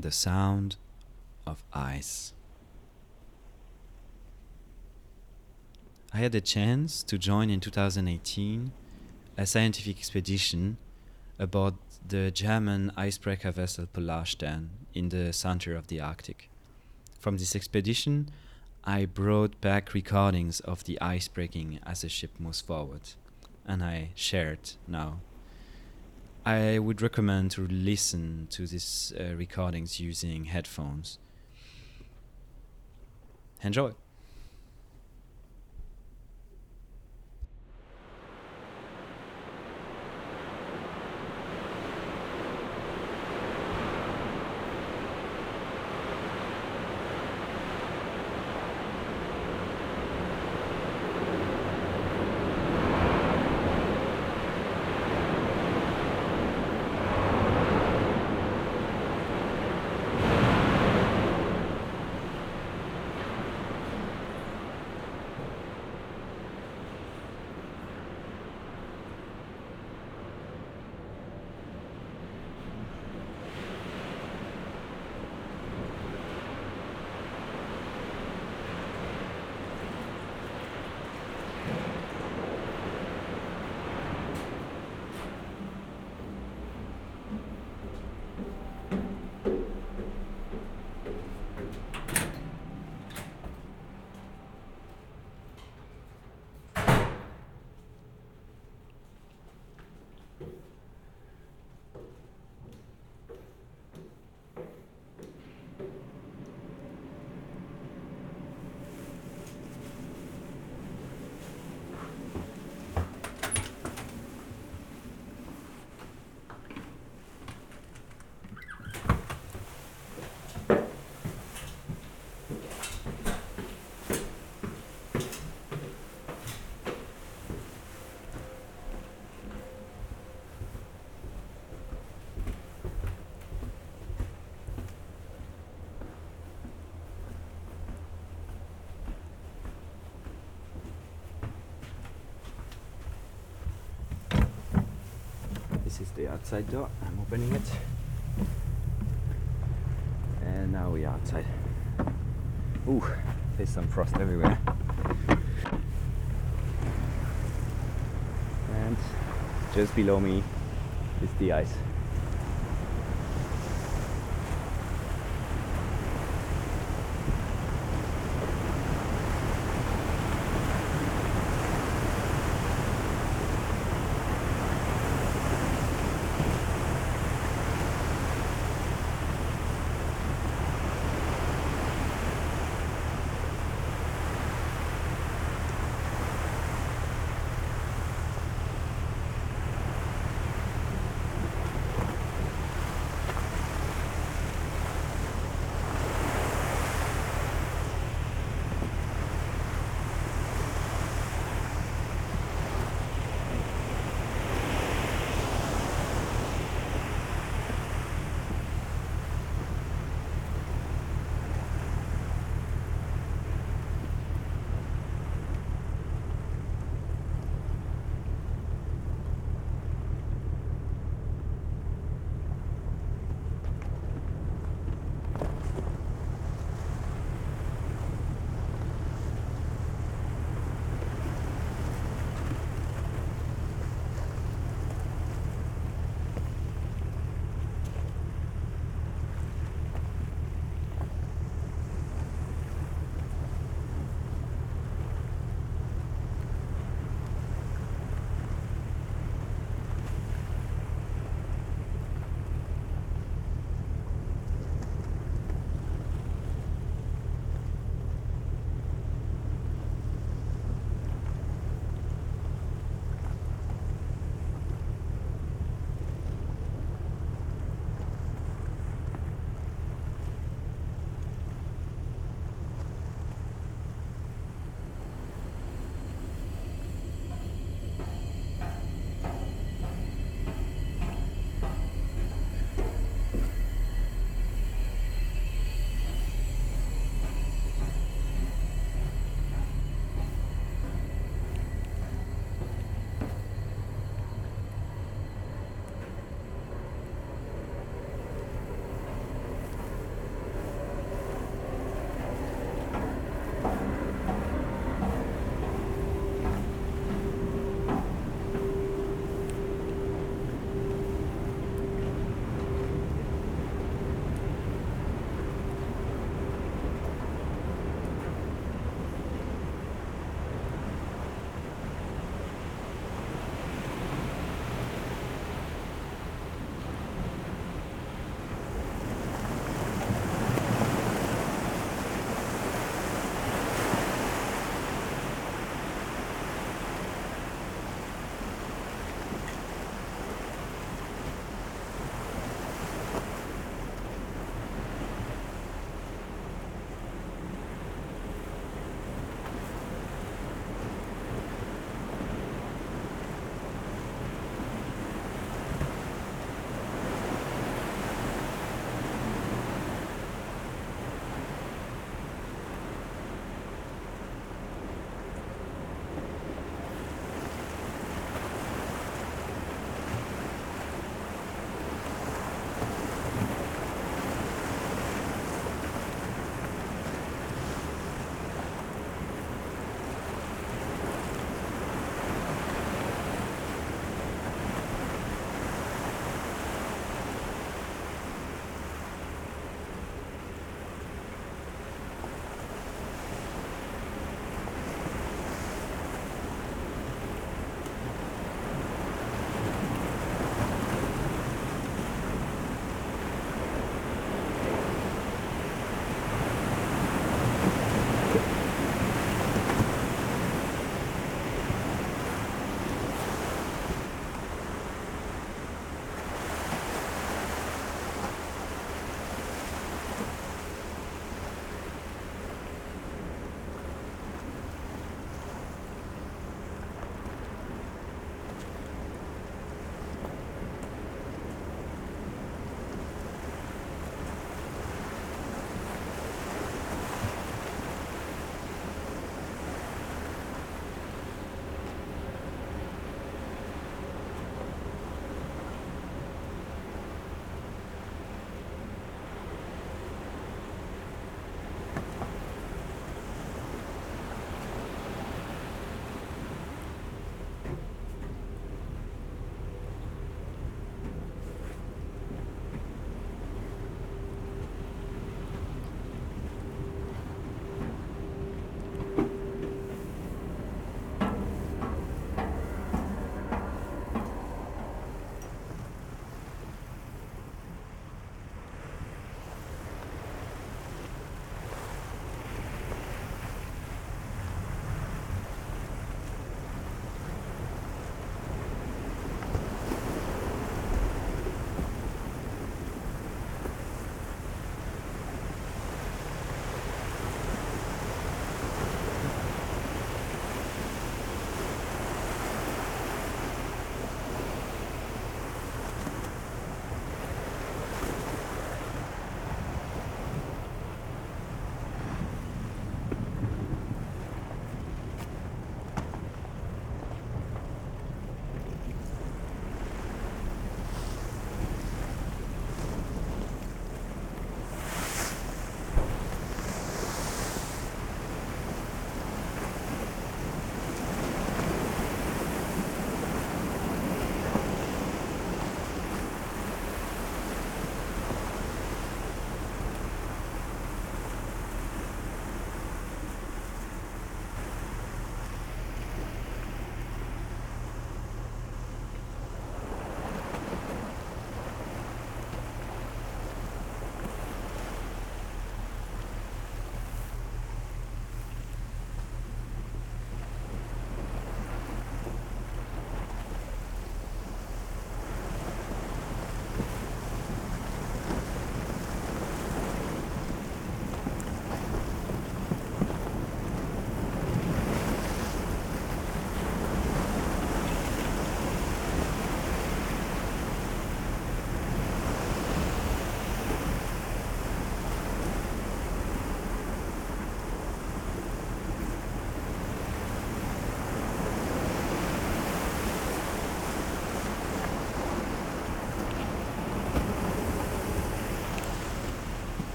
The sound of ice. I had the chance to join in 2018 a scientific expedition aboard the German icebreaker vessel Polarstern in the center of the Arctic. From this expedition, I brought back recordings of the ice breaking as the ship moves forward, and I shared now. I would recommend to listen to these uh, recordings using headphones. Enjoy! This is the outside door. I'm opening it. And now we are outside. Ooh, there's some frost everywhere. And just below me is the ice.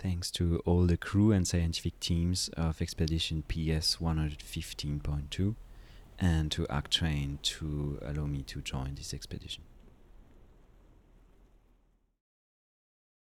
Thanks to all the crew and scientific teams of Expedition PS 115.2 and to ArcTrain to allow me to join this expedition.